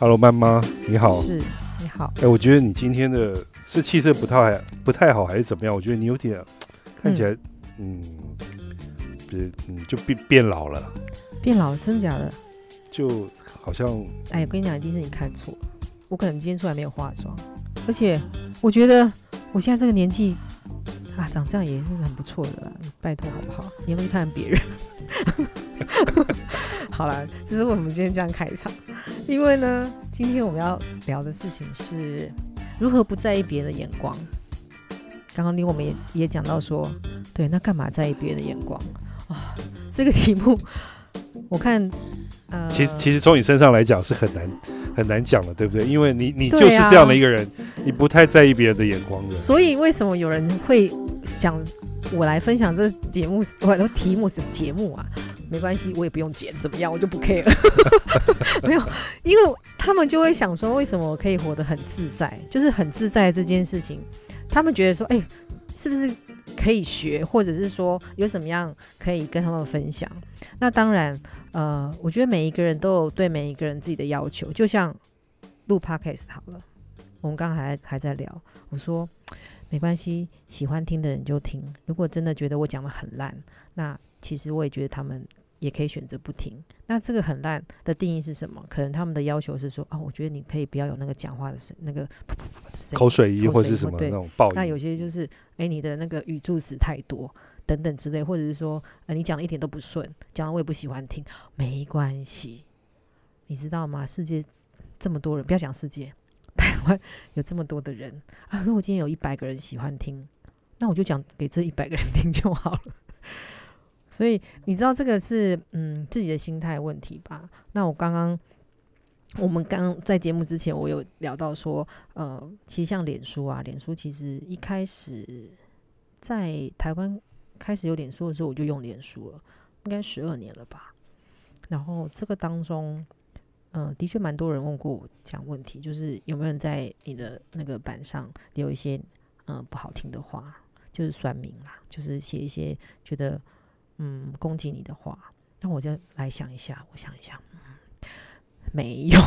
Hello，曼妈，你好。是，你好。哎，我觉得你今天的是气色不太不太好，还是怎么样？我觉得你有点看起来，嗯，不是，嗯，就变变老了。变老了，真的假的？就好像……哎，我跟你讲，一定是你看错了。我可能今天出来没有化妆，而且我觉得我现在这个年纪啊，长这样也是很不错的啦。拜托，好不好？你有没有去看别人？好了，这是为什么今天这样开场？因为呢，今天我们要聊的事情是如何不在意别人的眼光。刚刚你我们也也讲到说，对，那干嘛在意别人的眼光啊？这个题目，我看，呃，其实其实从你身上来讲是很难很难讲的，对不对？因为你你就是这样的一个人，你不太在意别人的眼光的。所以为什么有人会想我来分享这节目？我的题目是节目啊？没关系，我也不用剪，怎么样，我就不 care。没有，因为他们就会想说，为什么我可以活得很自在？就是很自在这件事情，他们觉得说，哎，是不是可以学，或者是说有什么样可以跟他们分享？那当然，呃，我觉得每一个人都有对每一个人自己的要求。就像录 podcast 好了，我们刚刚还还在聊，我说没关系，喜欢听的人就听。如果真的觉得我讲的很烂，那其实我也觉得他们。也可以选择不听。那这个很烂的定义是什么？可能他们的要求是说，哦，我觉得你可以不要有那个讲话的声，那个口水音或是什么那种爆音。那有些就是，哎，你的那个语助词太多等等之类，或者是说，呃，你讲的一点都不顺，讲的我也不喜欢听。没关系，你知道吗？世界这么多人，不要讲世界，台湾有这么多的人啊。如果今天有一百个人喜欢听，那我就讲给这一百个人听就好了。所以你知道这个是嗯自己的心态问题吧？那我刚刚我们刚在节目之前，我有聊到说，呃，其实像脸书啊，脸书其实一开始在台湾开始有脸书的时候，我就用脸书了，应该十二年了吧。然后这个当中，嗯，的确蛮多人问过我讲问题，就是有没有人在你的那个板上留一些嗯不好听的话，就是算命啦，就是写一些觉得。嗯，攻击你的话，那我就来想一下。我想一想，嗯，没有，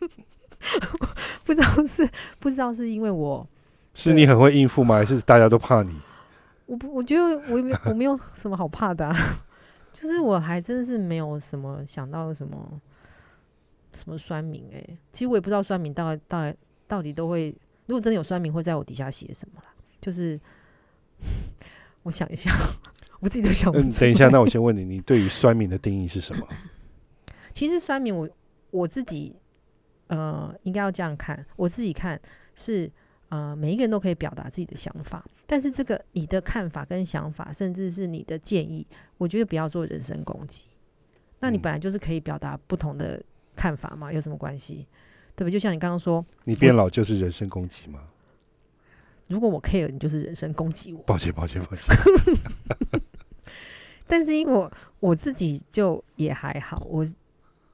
不知道是不知道是因为我是你很会应付吗？还是大家都怕你？我不，我觉得我没我没有什么好怕的，就是我还真是没有什么想到什么什么酸民哎。其实我也不知道酸民到底到底到底都会，如果真的有酸民会在我底下写什么啦。就是我想一下。我自己都想。嗯，等一下，那我先问你，你对于酸民的定义是什么？其实酸民，我我自己呃，应该要这样看。我自己看是呃，每一个人都可以表达自己的想法，但是这个你的看法跟想法，甚至是你的建议，我觉得不要做人身攻击。那你本来就是可以表达不同的看法嘛，有什么关系？对不对？就像你刚刚说，你变老就是人身攻击吗？如果我 care，你就是人身攻击我。抱歉，抱歉，抱歉。但是因为我我自己就也还好，我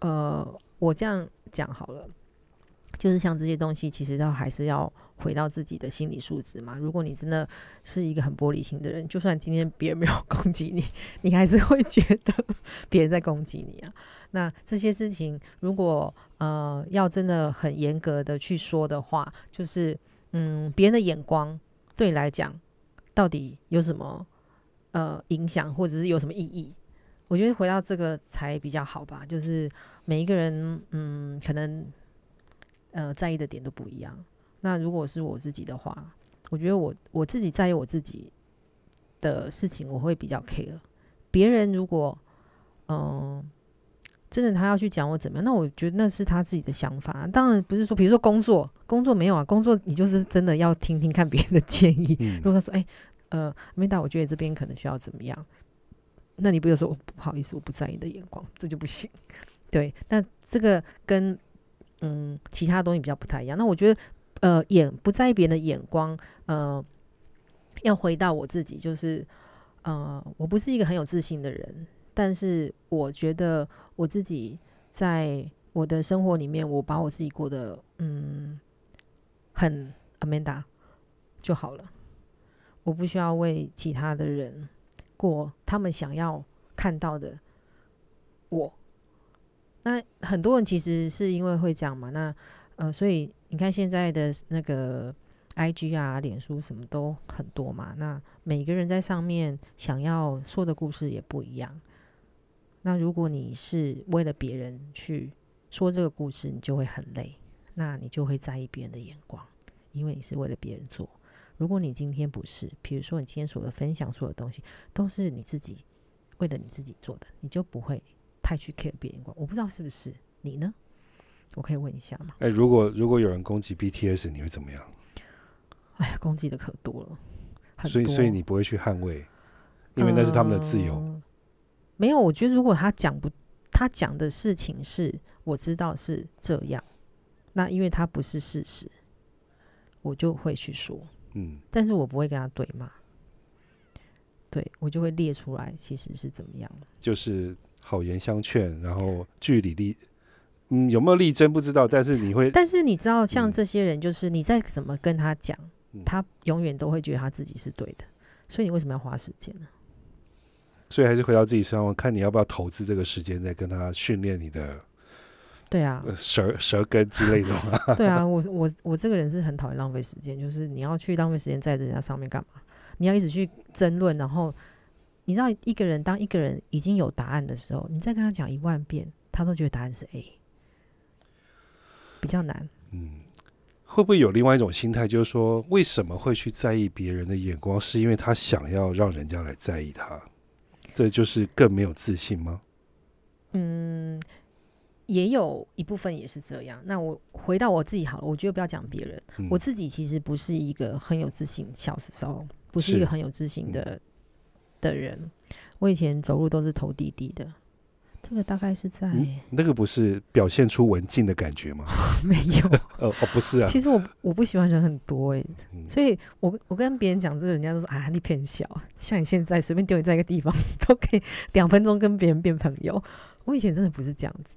呃，我这样讲好了，就是像这些东西，其实都还是要回到自己的心理素质嘛。如果你真的是一个很玻璃心的人，就算今天别人没有攻击你，你还是会觉得别人在攻击你啊。那这些事情，如果呃要真的很严格的去说的话，就是嗯，别人的眼光对你来讲到底有什么？呃，影响或者是有什么意义？我觉得回到这个才比较好吧。就是每一个人，嗯，可能呃在意的点都不一样。那如果是我自己的话，我觉得我我自己在意我自己的事情，我会比较 care。别人如果嗯真的他要去讲我怎么样，那我觉得那是他自己的想法。当然不是说，比如说工作，工作没有啊，工作你就是真的要听听看别人的建议。如果他说，哎。呃，梅达，我觉得这边可能需要怎么样？那你不要说不好意思，我不在意你的眼光，这就不行。对，那这个跟嗯其他东西比较不太一样。那我觉得，呃，眼不在意别人的眼光，呃，要回到我自己，就是呃，我不是一个很有自信的人，但是我觉得我自己在我的生活里面，我把我自己过得嗯很 Amanda 就好了。我不需要为其他的人过他们想要看到的我。那很多人其实是因为会这样嘛，那呃，所以你看现在的那个 I G 啊、脸书什么都很多嘛，那每个人在上面想要说的故事也不一样。那如果你是为了别人去说这个故事，你就会很累，那你就会在意别人的眼光，因为你是为了别人做。如果你今天不是，比如说你今天所有分享所有东西都是你自己为了你自己做的，你就不会太去 care 别人眼光。我不知道是不是你呢？我可以问一下吗？哎，如果如果有人攻击 BTS，你会怎么样？哎呀，攻击的可多了，很所以所以你不会去捍卫，因为那是他们的自由。嗯没有，我觉得如果他讲不，他讲的事情是我知道是这样，那因为他不是事实，我就会去说，嗯，但是我不会跟他对骂。对我就会列出来，其实是怎么样。就是好言相劝，然后据理力，嗯，有没有力争不知道，但是你会，但是你知道，像嗯这些人，就是你再怎么跟他讲，嗯他永远都会觉得他自己是对的。所以你为什么要花时间呢？所以还是回到自己身上，看你要不要投资这个时间，再跟他训练你的对啊，呃舌舌根之类的嘛。对啊，我我我这个人是很讨厌浪费时间，就是你要去浪费时间在人家上面干嘛？你要一直去争论，然后你知道一个人当一个人已经有答案的时候，你再跟他讲一万遍，他都觉得答案是 A，比较难。嗯，会不会有另外一种心态，就是说，为什么会去在意别人的眼光，是因为他想要让人家来在意他，这就是更没有自信吗？嗯，也有一部分也是这样。那我回到我自己好了，我觉得不要讲别人，嗯我自己其实不是一个很有自信，小时候不是一个很有自信的、的人。我以前走路都是头低低的，这个大概是在、嗯那个不是表现出文静的感觉吗？没有。呃，哦，不是啊，其实我我不喜欢人很多哎、嗯所以我我跟别人讲这个，人家都说啊你偏小，像你现在随便丢你在一个地方 都可以两分钟跟别人变朋友。我以前真的不是这样子，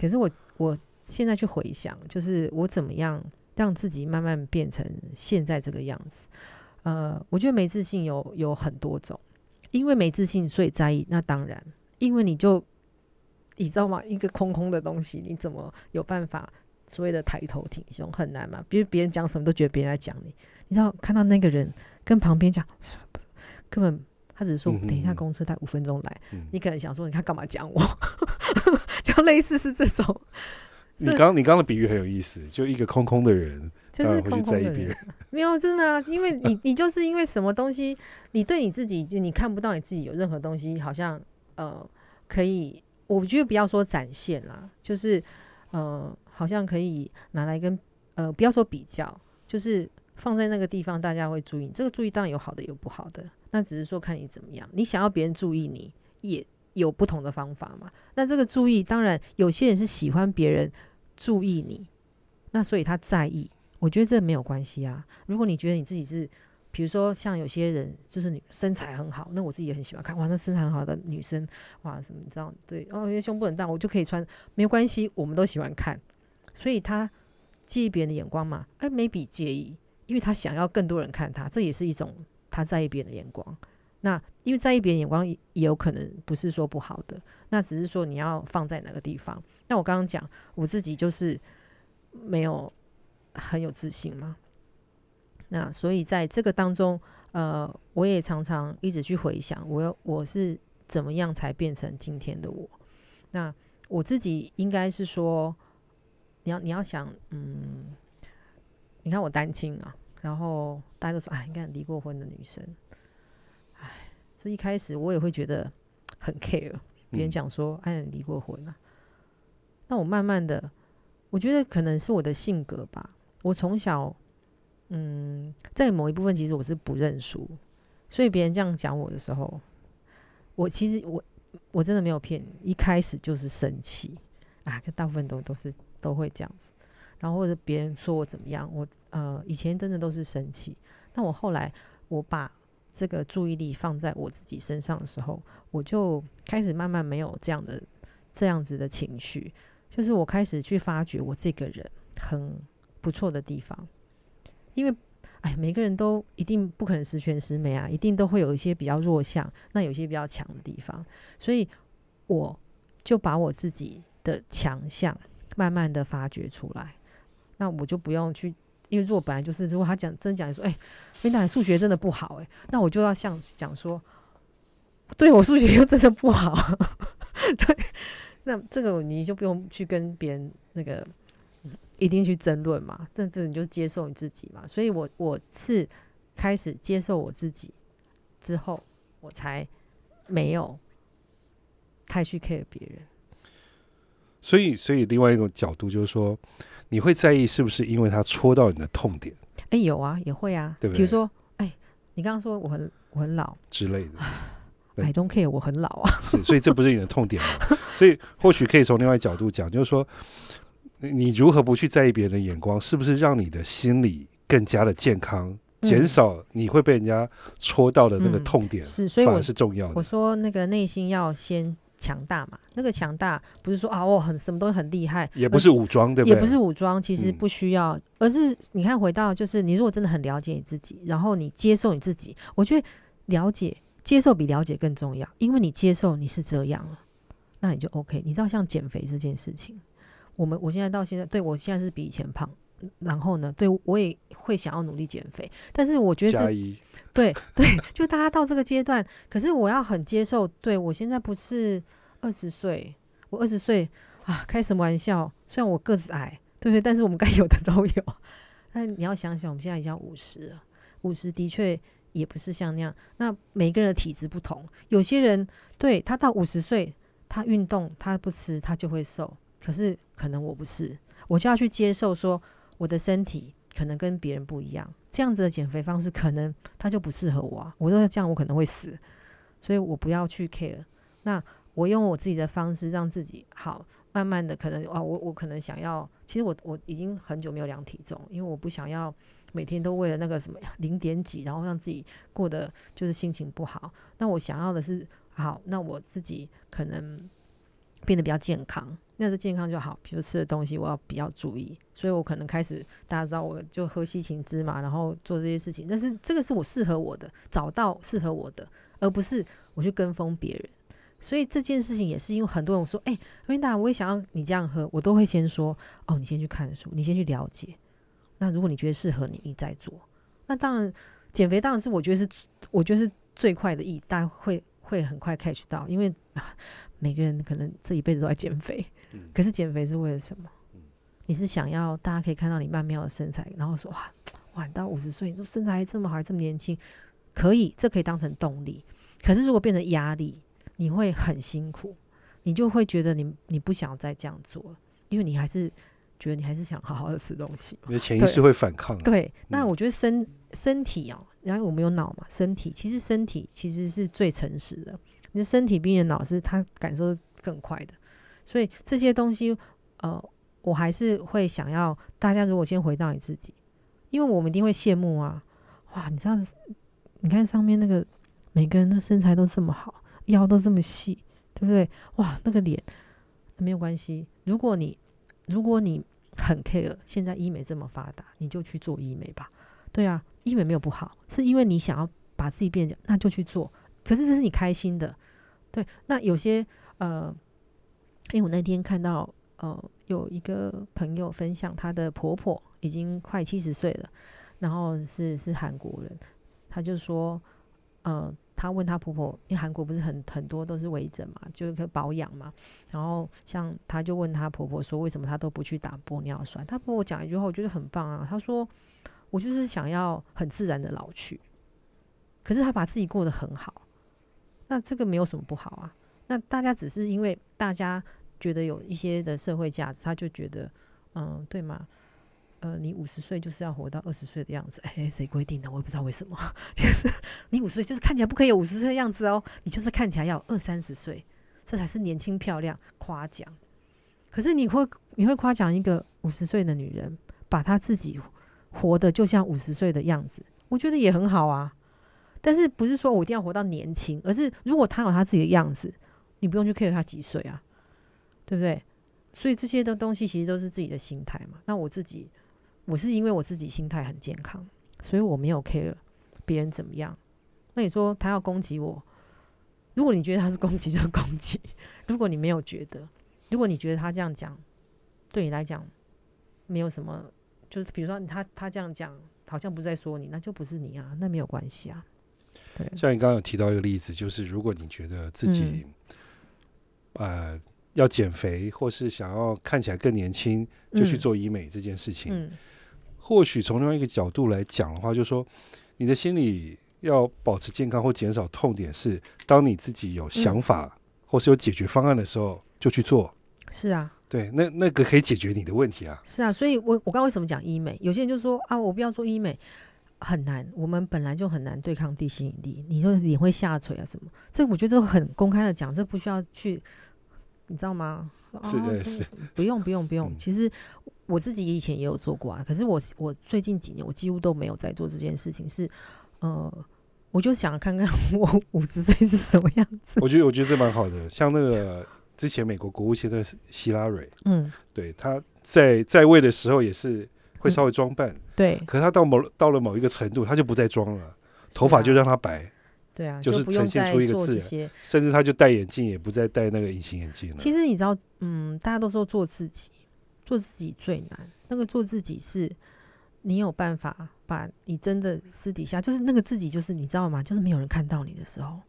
可是我我现在去回想，就是我怎么样让自己慢慢变成现在这个样子。呃，我觉得没自信有有很多种，因为没自信所以在意，那当然，因为你就你知道吗？一个空空的东西，你怎么有办法所谓的抬头挺胸很难嘛？比如别人讲什么都觉得别人在讲你，你知道看到那个人跟旁边讲，根本他只是说等一下嗯公车待五分钟来，嗯。你可能想说你看干嘛讲我，就类似是这种，你刚刚你刚刚的比喻很有意思，就一个空空的人，就是空空的人。没有真的啊，因为你你就是因为什么东西，你对你自己就你看不到你自己有任何东西，好像呃可以，我觉得不要说展现啦，就是呃好像可以拿来跟呃不要说比较，就是放在那个地方大家会注意，这个注意当然有好的有不好的，那只是说看你怎么样，你想要别人注意你也有不同的方法嘛。那这个注意，当然有些人是喜欢别人注意你，那所以他在意。我觉得这没有关系啊。如果你觉得你自己是，比如说像有些人就是女身材很好，那我自己也很喜欢看哇，那身材很好的女生哇什么你知道对哦，因为胸部很大，我就可以穿，没有关系，我们都喜欢看。所以他介意别人的眼光嘛？哎，没比介意，因为他想要更多人看他，这也是一种他在意别人的眼光。那因为在意别人眼光也有可能不是说不好的，那只是说你要放在哪个地方。那我刚刚讲我自己就是没有很有自信嘛，那所以在这个当中，呃，我也常常一直去回想，我我是怎么样才变成今天的我。那我自己应该是说，你要你要想，嗯，你看我单亲啊，然后大家都说，啊，你看离过婚的女生，哎，这一开始我也会觉得很 care，别人嗯。讲说，哎，你离过婚啊，那我慢慢的，我觉得可能是我的性格吧，我从小，嗯，在某一部分其实我是不认输，所以别人这样讲我的时候，我其实我我真的没有骗你，一开始就是生气。啊，可大部分都都是都会这样子，然后或者别人说我怎么样，我呃以前真的都是生气，那我后来我把这个注意力放在我自己身上的时候，我就开始慢慢没有这样的这样子的情绪，就是我开始去发掘我这个人很不错的地方，因为哎，每个人都一定不可能十全十美啊，一定都会有一些比较弱项，那有些比较强的地方，所以我就把我自己的强项，慢慢的发掘出来。那我就不用去，因为如果本来就是，如果他讲真讲说，哎，琳达数学真的不好，哎，那我就要像讲说，对我数学又真的不好，对，那这个你就不用去跟别人那个一定去争论嘛，这这你就接受你自己嘛。所以我我是开始接受我自己之后，我才没有太去 care 别人。所以，所以另外一种角度就是说。你会在意是不是因为他戳到你的痛点？哎，有啊，也会啊，对不对？比如说，哎，你刚刚说我很我很老之类的，I don't care，我很老啊。是，所以这不是你的痛点嘛？所以或许可以从另外角度讲，就是说，你如何不去在意别人的眼光，是不是让你的心理更加的健康，减少你会被人家戳到的那个痛点？是，所以我是重要的。我说那个内心要先。强大嘛？那个强大不是说啊，我很什么东西很厉害，也不是武装，对不对？也不是武装，其实不需要，而是你看，回到就是你如果真的很了解你自己，然后你接受你自己，我觉得了解、接受比了解更重要，因为你接受你是这样了，那你就 OK。你知道，像减肥这件事情，我们我现在到现在，对我现在是比以前胖，然后呢，对我也会想要努力减肥，但是我觉得这对 对，就大家到这个阶段，可是我要很接受，对我现在不是二十岁，我二十岁啊，开什么玩笑？虽然我个子矮，对不对？但是我们该有的都有。但你要想想，我们现在已经五十了，五十的确也不是像那样。那每个人的体质不同，有些人对他到五十岁，他运动他不吃他就会瘦，可是可能我不是，我就要去接受说我的身体。可能跟别人不一样，这样子的减肥方式可能它就不适合我。啊。我说这样我可能会死，所以我不要去 care。那我用我自己的方式让自己好，慢慢的可能啊，我我可能想要，其实我我已经很久没有量体重，因为我不想要每天都为了那个什么 零点几，然后让自己过得就是心情不好。那我想要的是好，那我自己可能变得比较健康。那是健康就好，比如吃的东西我要比较注意，所以我可能开始大家知道我就喝西芹汁嘛，然后做这些事情。但是这个是我适合我的，找到适合我的，而不是我去跟风别人。所以这件事情也是因为很多人说，哎，温达，我也想要你这样喝，我都会先说，哦，你先去看书，你先去了解。那如果你觉得适合你，你再做。那当然，减肥当然是我觉得是，我觉得是最快的意，大家会会很快 catch 到，因为 每个人可能这一辈子都在减肥。可是减肥是为了什么？你是想要大家可以看到你曼妙的身材，然后说哇哇，到五十岁，你说身材还这么好，还这么年轻，可以，这可以当成动力。可是如果变成压力，你会很辛苦，你就会觉得你你不想再这样做了，因为你还是觉得你还是想好好的吃东西。你的潜意识会反抗。对，那我觉得身身体哦，然后我们有脑嘛，身体其实身体其实是最诚实的，你的身体比你的脑是它感受更快的。所以这些东西，呃，我还是会想要大家如果先回到你自己，因为我们一定会羡慕啊，哇，你这样子，你看上面那个每个人的身材都这么好，腰都这么细，对不对？哇，那个脸没有关系。如果你如果你很 care，现在医美这么发达，你就去做医美吧。对啊，医美没有不好，是因为你想要把自己变讲，那就去做。可是这是你开心的，对。那有些呃。因为我那天看到，呃，有一个朋友分享，她的婆婆已经快七十岁了，然后是是韩国人，她就说，呃，她问她婆婆，因为韩国不是很很多都是微整嘛，就是可保养嘛，然后像她就问她婆婆说，为什么她都不去打玻尿酸？她婆婆讲一句话，我觉得很棒啊，她说，我就是想要很自然的老去，可是她把自己过得很好，那这个没有什么不好啊，那大家只是因为大家。觉得有一些的社会价值，他就觉得，嗯，对吗？呃，你五十岁就是要活到二十岁的样子，哎，谁规定的？我也不知道为什么。就是你五十岁就是看起来不可以有五十岁的样子哦，你就是看起来要二三十岁，这才是年轻漂亮。夸奖，可是你会你会夸奖一个五十岁的女人，把她自己活得就像五十岁的样子，我觉得也很好啊。但是不是说我一定要活到年轻，而是如果她有她自己的样子，你不用去 care 她几岁啊。对不对？所以这些的东西其实都是自己的心态嘛。那我自己，我是因为我自己心态很健康，所以我没有 care 别人怎么样。那你说他要攻击我，如果你觉得他是攻击就攻击，如果你没有觉得，如果你觉得他这样讲对你来讲没有什么，就是比如说他他这样讲好像不是在说你，那就不是你啊，那没有关系啊。对，像你刚刚有提到一个例子，就是如果你觉得自己、呃要减肥，或是想要看起来更年轻，就去嗯做医美这件事情，嗯或许从另外一个角度来讲的话，就是说你的心理要保持健康或减少痛点是，当你自己有想法、或是有解决方案的时候，就去做。是啊，对，那那个可以解决你的问题啊。是啊，所以我我刚刚为什么讲医美？有些人就说啊，我不要做医美，很难，我们本来就很难对抗地心引力。你说脸会下垂啊什么？这我觉得很公开的讲，这不需要去，你知道吗？是啊这呃是不用不用不用。嗯其实我自己以前也有做过啊，可是我我最近几年我几乎都没有在做这件事情，是呃，我就想看看我五十岁是什么样子。我觉得我觉得这蛮好的。像那个之前美国国务卿的希拉蕊，嗯，对他在在位的时候也是会稍微装扮，对，可是他到某到了某一个程度，他就不再装了，头发就让他白，对啊，就是不用呈现再出一个自然做这些。甚至他就戴眼镜，也不再戴那个隐形眼镜了。其实你知道，嗯，大家都说做自己，做自己最难。那个做自己是，你有办法把你真的私底下，就是那个自己，就是你知道吗？就是没有人看到你的时候，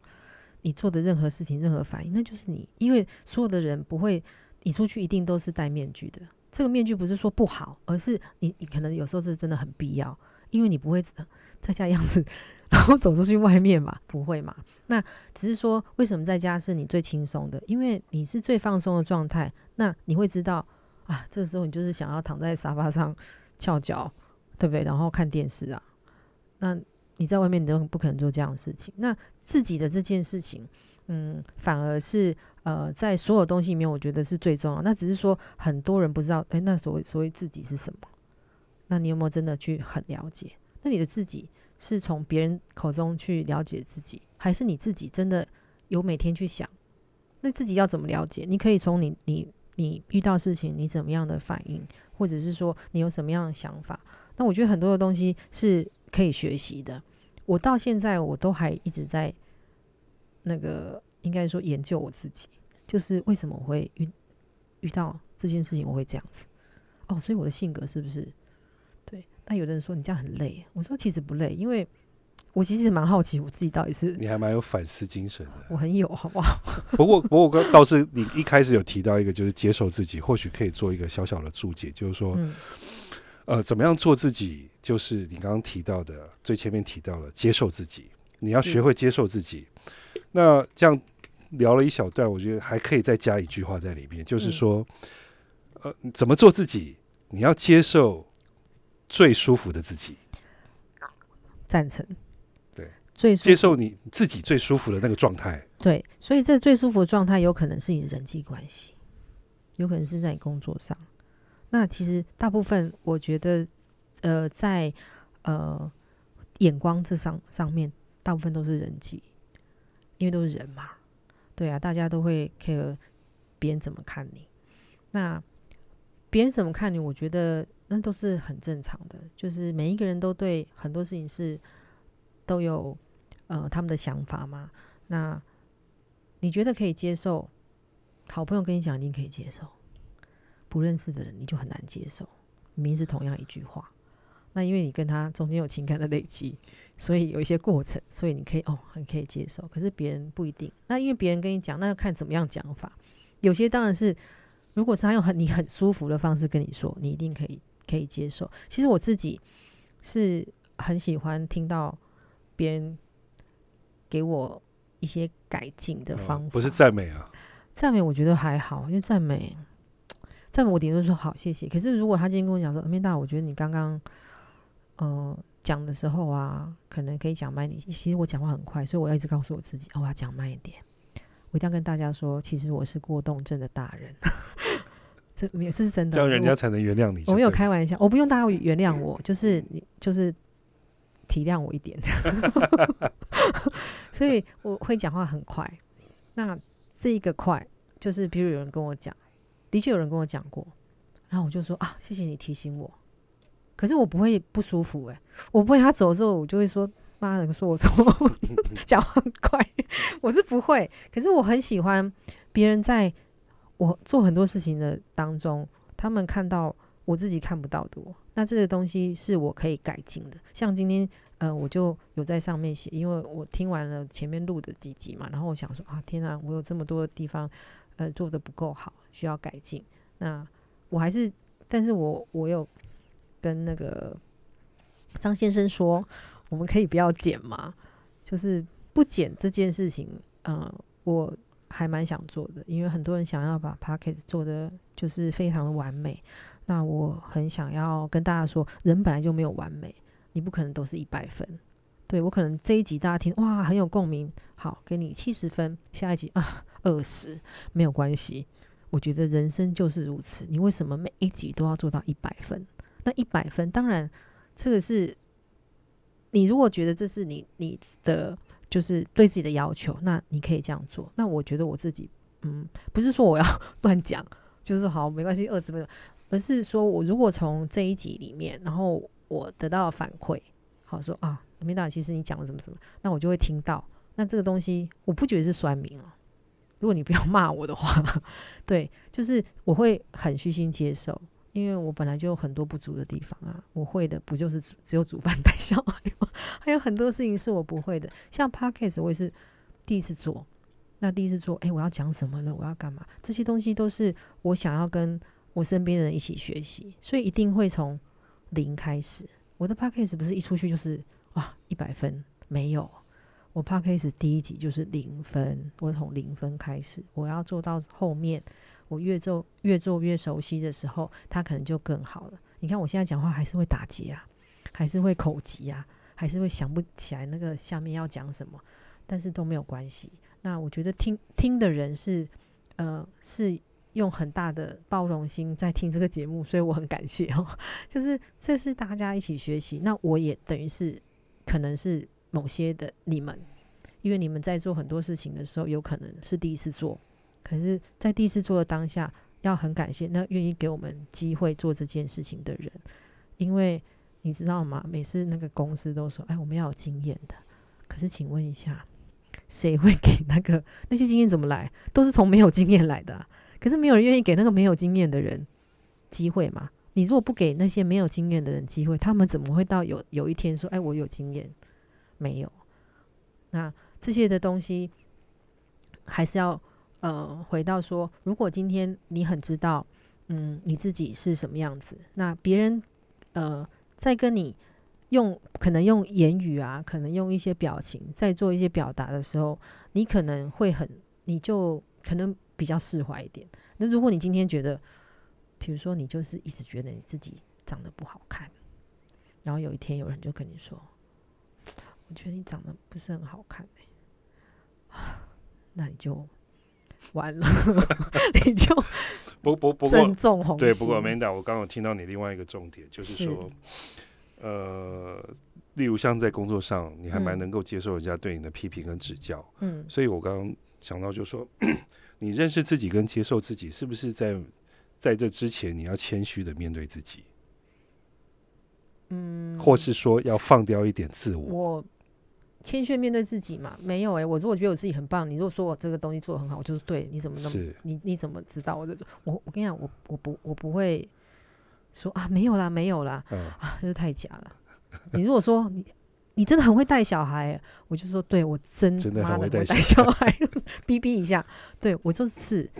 你做的任何事情、任何反应，那就是你。因为所有的人不会，你出去一定都是戴面具的。这个面具不是说不好，而是你你可能有时候这真的很必要，因为你不会呃在家样子，然后走出去外面嘛，不会嘛？那只是说，为什么在家是你最轻松的？因为你是最放松的状态，那你会知道啊，这时候你就是想要躺在沙发上翘脚，对不对？然后看电视啊。那你在外面你都不可能做这样的事情。那自己的这件事情，嗯，反而是呃，在所有东西里面，我觉得是最重要。那只是说很多人不知道，诶，那所谓所谓自己是什么？那你有没有真的去很了解？那你的自己是从别人口中去了解自己，还是你自己真的有每天去想？那自己要怎么了解？你可以从你你你遇到事情你怎么样的反应，或者是说你有什么样的想法？那我觉得很多的东西是可以学习的。我到现在我都还一直在那个应该说研究我自己，就是为什么我会遇遇到这件事情我会这样子。哦，所以我的性格是不是对？但有的人说你这样很累，我说其实不累，因为我其实蛮好奇我自己到底是你还蛮有反思精神的。我很有好不好？不过，不过我刚倒是你一开始有提到一个，就是接受自己，或许可以做一个小小的注解，就是说，嗯呃，怎么样做自己，就是你刚刚提到的最前面提到了接受自己，你要学会接受自己。那这样聊了一小段，我觉得还可以再加一句话在里面，就是嗯说，呃，怎么做自己，你要接受最舒服的自己，赞成。对，最接受你自己最舒服的那个状态。对，所以这最舒服的状态有可能是你的人际关系，有可能是在你工作上。那其实大部分我觉得，呃，在呃眼光这上上面，大部分都是人际，因为都是人嘛。对啊，大家都会 care 别人怎么看你。那别人怎么看你，我觉得那都是很正常的，就是每一个人都对很多事情是都有呃他们的想法嘛。那你觉得可以接受，好朋友跟你讲，一定可以接受；不认识的人，你就很难接受。明明是同样一句话，那因为你跟他中间有情感的累积，所以有一些过程，所以你可以哦，很可以接受。可是别人不一定。那因为别人跟你讲，那要看怎么样讲法。有些当然是，如果他用很你很舒服的方式跟你说，你一定可以可以接受。其实我自己是很喜欢听到别人给我一些改进的呃方法，不是赞美啊，赞美，我觉得还好，因为赞美，赞美我顶多说好谢谢。可是如果他今天跟我讲说，面大，我觉得你刚刚，呃，讲的时候啊，可能可以讲慢一点。其实我讲话很快，所以我要一直告诉我自己，哦，我要讲慢一点。我一定要跟大家说，其实我是过动症的大人，这没有，这是真的。这样人家才能原谅你。我没有开玩笑，我不用大家原谅我，就是你就是体谅我一点，所以我会讲话很快。那这一个快，就是比如有人跟我讲，的确有人跟我讲过，然后我就说啊，谢谢你提醒我。可是我不会不舒服诶、我不会他走的时候，我就会说妈的，说我错，讲话很快，我是不会。可是我很喜欢别人在我做很多事情的当中，他们看到我自己看不到的我，那这个东西是我可以改进的。像今天，呃，我就有在上面写，因为我听完了前面录的几集嘛，然后我想说啊，天啊，我有这么多的地方，呃，做的不够好，需要改进。那我还是，但是我我有跟那个张先生说，我们可以不要剪嘛，就是不剪这件事情，嗯，我。还蛮想做的，因为很多人想要把 p o c k e t 做的就是非常的完美。那我很想要跟大家说，人本来就没有完美，你不可能都是一百分。对我可能这一集大家听哇很有共鸣，好给你七十分，下一集啊二十没有关系。我觉得人生就是如此，你为什么每一集都要做到一百分？那一百分当然这个是你如果觉得这是你你的。就是对自己的要求，那你可以这样做。那我觉得我自己，嗯，不是说我要 乱讲，就是好没关系，二十分钟，而是说我如果从这一集里面，然后我得到反馈，好说啊，明达，其实你讲了怎么怎么，那我就会听到。那这个东西，我不觉得是酸民啊。如果你不要骂我的话，对，就是我会很虚心接受。因为我本来就有很多不足的地方啊，我会的不就是只有煮饭带小孩吗？还有很多事情是我不会的，像 podcast 我也是第一次做，那第一次做，哎，我要讲什么呢？我要干嘛？这些东西都是我想要跟我身边的人一起学习，所以一定会从零开始。我的 podcast 不是一出去就是哇一百分，没有，我 podcast 第一集就是零分，我从零分开始，我要做到后面。我越做越做越熟悉的时候，他可能就更好了。你看我现在讲话还是会打结啊，还是会口急啊，还是会想不起来那个下面要讲什么，但是都没有关系。那我觉得听听的人是呃是用很大的包容心在听这个节目，所以我很感谢哦。就是这是大家一起学习，那我也等于是可能是某些的你们，因为你们在做很多事情的时候，有可能是第一次做。可是，在第一次做的当下，要很感谢那愿意给我们机会做这件事情的人，因为你知道吗？每次那个公司都说：“哎，我们要有经验的。”可是，请问一下，谁会给那个那些经验怎么来？都是从没有经验来的。可是，没有人愿意给那个没有经验的人机会嘛？你如果不给那些没有经验的人机会，他们怎么会到有有一天说：“哎，我有经验？”没有。那这些的东西还是要。呃，回到说，如果今天你很知道，嗯，你自己是什么样子，那别人呃在跟你用可能用言语啊，可能用一些表情在做一些表达的时候，你可能会很，你就可能比较释怀一点。那如果你今天觉得，比如说你就是一直觉得你自己长得不好看，然后有一天有人就跟你说，我觉得你长得不是很好看 那你就。完了，你就不不不过重红对，不过 Amanda，我刚刚听到你另外一个重点，就是说，呃，例如像在工作上，你还蛮能够接受人家对你的批评跟指教，嗯，所以我刚刚想到，就说 你认识自己跟接受自己，是不是在在这之前，你要谦虚的面对自己，嗯，或是说要放掉一点自我。谦逊面对自己嘛？没有哎，我如果觉得我自己很棒，你如果说我这个东西做的很好，我就是对。你怎么那么你你怎么知道我这种？我我跟你讲，我我不我不会说啊，没有啦，没有啦，啊，这是太假了。你如果说你你真的很会带小孩，我就说对我真妈的会带小孩，逼逼一下，对我就是。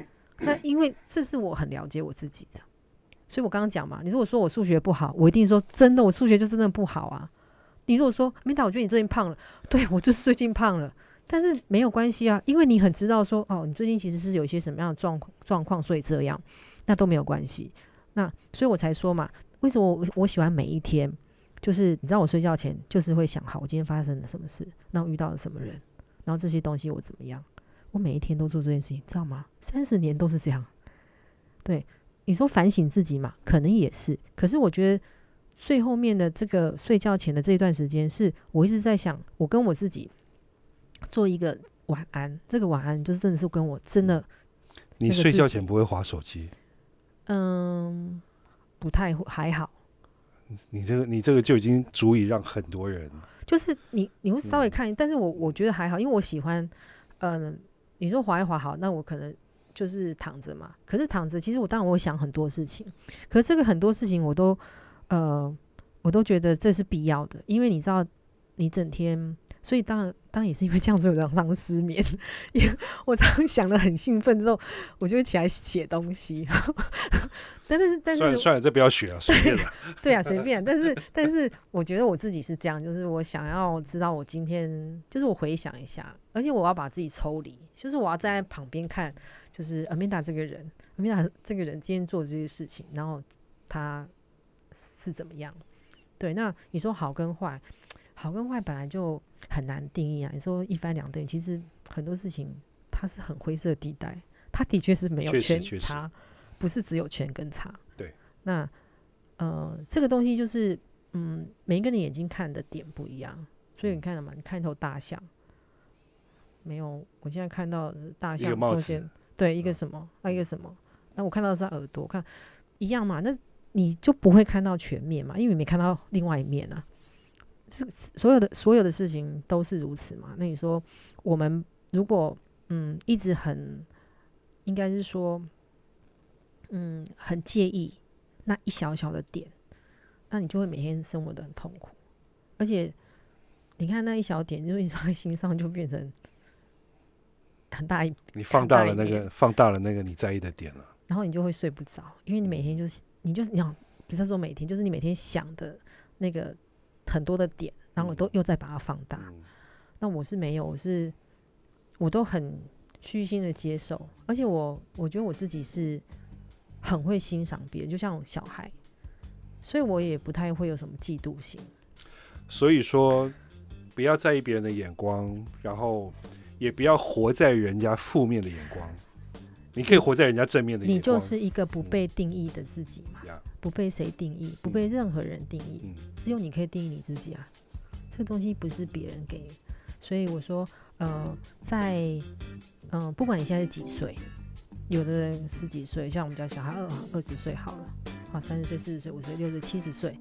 那因为这是我很了解我自己的，所以我刚刚讲嘛，你如果说我数学不好，我一定说真的，我数学就真的不好啊。你如果说明达，我觉得你最近胖了，对我就是最近胖了，但是没有关系啊，因为你很知道说，哦，你最近其实是有一些什么样的状状况，所以这样，那都没有关系。那所以我才说嘛，为什么我我喜欢每一天，就是你知道我睡觉前就是会想，好，我今天发生了什么事，那我遇到了什么人，然后这些东西我怎么样，我每一天都做这件事情，知道吗？三十年都是这样。对，你说反省自己嘛，可能也是，可是我觉得。最后面的这个睡觉前的这一段时间，是我一直在想，我跟我自己做一个晚安。这个晚安就是真的是跟我真的。你睡觉前不会划手机？嗯，不太会，还好。你这个你这个就已经足以让很多人。就是你你会稍微看，但是我我觉得还好，因为我喜欢，嗯，你说划一划好，那我可能就是躺着嘛。可是躺着，其实我当然我会想很多事情，可是这个很多事情我都呃，我都觉得这是必要的，因为你知道，你整天，所以当然当然也是因为这样，所以我常常失眠，因为我常常想的很兴奋之后，我就会起来写东西。但 但是但是算了算了，这不要学了，随便了。对啊，随便。但是但是，我觉得我自己是这样，就是我想要知道我今天，就是我回想一下，而且我要把自己抽离，就是我要站在旁边看，就是 Amanda 这个人，Amanda 这个人今天做这些事情，然后他是怎么样？对，那你说好跟坏，好跟坏本来就很难定义啊。你说一翻两瞪，其实很多事情它是很灰色地带，它的确是没有全差。不是只有全跟差。对，那呃，这个东西就是，嗯，每一个人眼睛看的点不一样，所以你看了嘛？你看一头大象，没有，我现在看到大象中间，对，一个什么，啊，一个什么？那我看到的是耳朵，看一样嘛？那你就不会看到全面嘛？因为你没看到另外一面啊。这所有的所有的事情都是如此嘛？那你说，我们如果嗯一直很，应该是说。嗯，很介意那一小小的点，那你就会每天生活的很痛苦。而且，你看那一小点，就是你放在心上，就变成 很大一，你放大了那个，放大了那个你在意的点了。然后你就会睡不着，因为你每天就是，你就是你想，不是说每天，就是你每天想的那个很多的点，然后我都又再把它放大。嗯那我是没有，我是我都很虚心的接受，而且我我觉得我自己是很会欣赏别人，就像小孩，所以我也不太会有什么嫉妒心。所以说，不要在意别人的眼光，然后也不要活在人家负面的眼光。你可以活在人家正面的你。就是一个不被定义的自己嘛，呀不被谁定义，不被任何人定义，嗯只有你可以定义你自己啊。这个东西不是别人给你，所以我说，呃，在嗯、呃不管你现在是几岁，有的人十几岁，像我们家小孩二二十岁好了，啊，三十岁、四十岁、五十岁、六十岁、七十岁，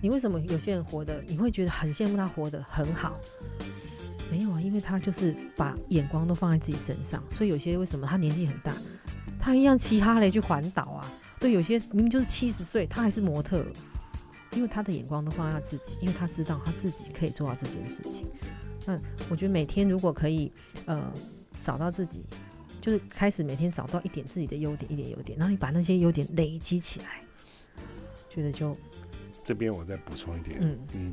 你为什么有些人活得，你会觉得很羡慕他活得很好？没有啊，因为他就是把眼光都放在自己身上，所以有些为什么他年纪很大，他一样骑哈雷去环岛啊？对，有些明明就是七十岁，他还是模特，因为他的眼光都放在他自己，因为他知道他自己可以做到这件事情。那我觉得每天如果可以，呃，找到自己，就是开始每天找到一点自己的优点，一点优点，然后你把那些优点累积起来，觉得就这边我再补充一点，嗯你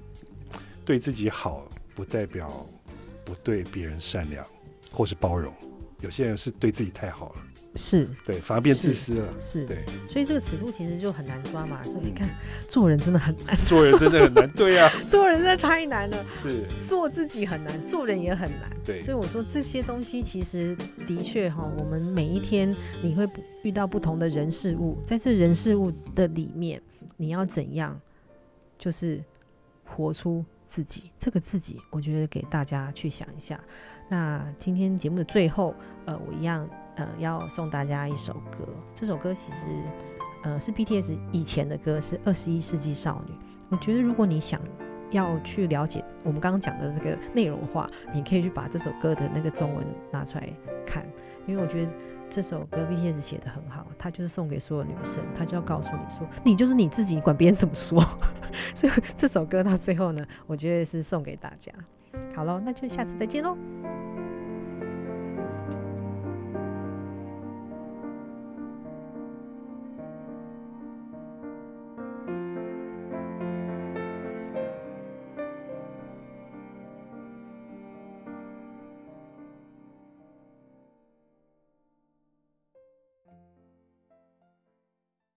对自己好，不代表不对别人善良或是包容。有些人是对自己太好了，是对，反而变自私了。是，对，所以这个尺度其实就很难抓嘛。所以你看，做人真的很难，做人真的很难。对呀、做人真的太难了，是，做自己很难，做人也很难。对所以我说这些东西其实的确哈，我们每一天你会遇到不同的人事物，在这人事物的里面，你要怎样，就是活出自己。这个自己，我觉得给大家去想一下。那今天节目的最后，呃，我一样呃要送大家一首歌，这首歌其实呃是 BTS 以前的歌，是二十一世纪少女。我觉得如果你想要去了解我们刚刚讲的那个内容的话，你可以去把这首歌的那个中文拿出来看，因为我觉得这首歌 BTS 写的很好，它就是送给所有女生，它就要告诉你说，你就是你自己，管别人怎么说。所以这首歌到最后呢，我觉得是送给大家。好喽，那就下次再见喽。